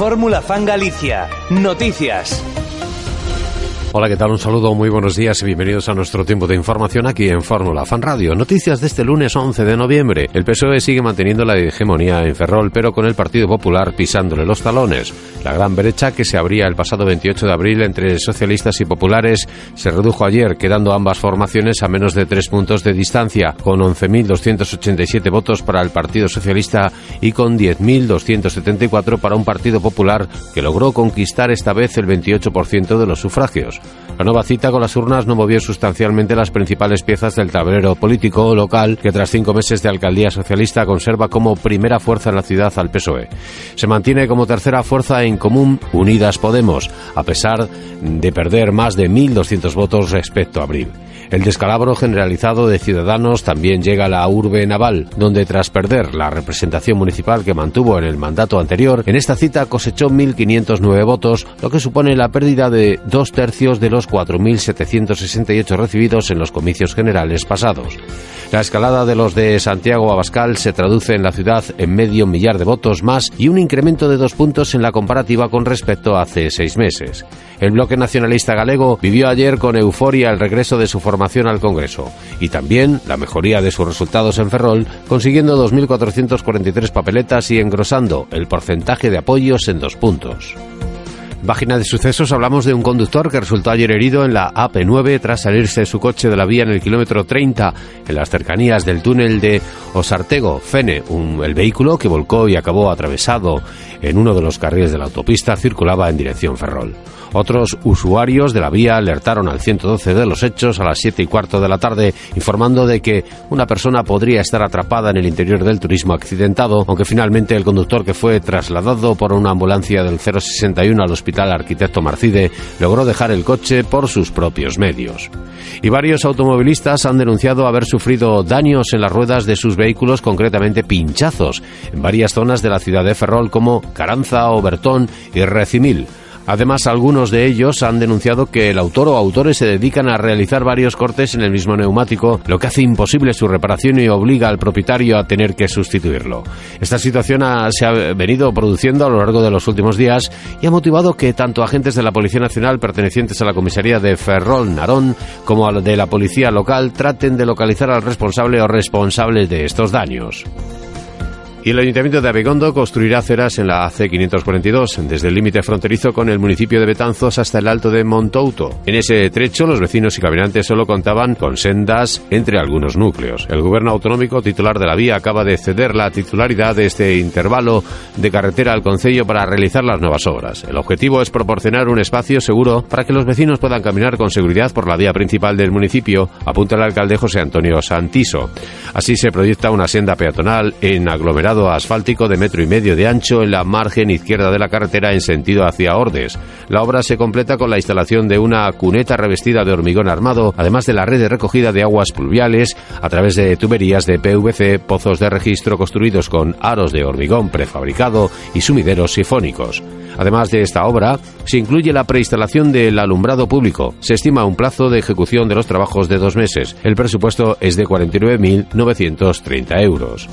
Fórmula Fan Galicia. Noticias. Hola, ¿qué tal? Un saludo, muy buenos días y bienvenidos a nuestro tiempo de información aquí en Fórmula Fan Radio. Noticias de este lunes 11 de noviembre. El PSOE sigue manteniendo la hegemonía en Ferrol, pero con el Partido Popular pisándole los talones. La gran brecha que se abría el pasado 28 de abril entre socialistas y populares se redujo ayer, quedando ambas formaciones a menos de tres puntos de distancia, con 11.287 votos para el Partido Socialista y con 10.274 para un Partido Popular que logró conquistar esta vez el 28% de los sufragios. La nueva cita con las urnas no movió sustancialmente las principales piezas del tablero político local que tras cinco meses de alcaldía socialista conserva como primera fuerza en la ciudad al PSOE. Se mantiene como tercera fuerza en común Unidas Podemos, a pesar de perder más de 1.200 votos respecto a abril. El descalabro generalizado de Ciudadanos también llega a la urbe naval, donde tras perder la representación municipal que mantuvo en el mandato anterior, en esta cita cosechó 1.509 votos, lo que supone la pérdida de dos tercios de los 4.768 recibidos en los comicios generales pasados. La escalada de los de Santiago Abascal se traduce en la ciudad en medio millar de votos más y un incremento de dos puntos en la comparativa con respecto a hace seis meses. El bloque nacionalista galego vivió ayer con euforia el regreso de su formación al Congreso y también la mejoría de sus resultados en Ferrol, consiguiendo 2.443 papeletas y engrosando el porcentaje de apoyos en dos puntos. Página de sucesos hablamos de un conductor que resultó ayer herido en la AP9 tras salirse de su coche de la vía en el kilómetro 30 en las cercanías del túnel de Osartego, Fene. Un, el vehículo que volcó y acabó atravesado en uno de los carriles de la autopista circulaba en dirección Ferrol. Otros usuarios de la vía alertaron al 112 de los hechos a las 7 y cuarto de la tarde, informando de que una persona podría estar atrapada en el interior del turismo accidentado, aunque finalmente el conductor que fue trasladado por una ambulancia del 061 al Hospital Arquitecto Marcide logró dejar el coche por sus propios medios. Y varios automovilistas han denunciado haber sufrido daños en las ruedas de sus vehículos, concretamente pinchazos, en varias zonas de la ciudad de Ferrol como Caranza, Obertón y Recimil. Además, algunos de ellos han denunciado que el autor o autores se dedican a realizar varios cortes en el mismo neumático, lo que hace imposible su reparación y obliga al propietario a tener que sustituirlo. Esta situación se ha venido produciendo a lo largo de los últimos días y ha motivado que tanto agentes de la Policía Nacional pertenecientes a la comisaría de Ferrol Narón como de la policía local traten de localizar al responsable o responsables de estos daños. Y el Ayuntamiento de Abegondo construirá aceras en la AC542, desde el límite fronterizo con el municipio de Betanzos hasta el alto de Montouto. En ese trecho, los vecinos y caminantes solo contaban con sendas entre algunos núcleos. El gobierno autonómico titular de la vía acaba de ceder la titularidad de este intervalo de carretera al Concello para realizar las nuevas obras. El objetivo es proporcionar un espacio seguro para que los vecinos puedan caminar con seguridad por la vía principal del municipio, apunta el alcalde José Antonio Santiso. Así se proyecta una senda peatonal en asfáltico de metro y medio de ancho en la margen izquierda de la carretera en sentido hacia Ordes. La obra se completa con la instalación de una cuneta revestida de hormigón armado, además de la red de recogida de aguas pluviales a través de tuberías de PVC, pozos de registro construidos con aros de hormigón prefabricado y sumideros sifónicos. Además de esta obra, se incluye la preinstalación del alumbrado público. Se estima un plazo de ejecución de los trabajos de dos meses. El presupuesto es de 49.930 euros.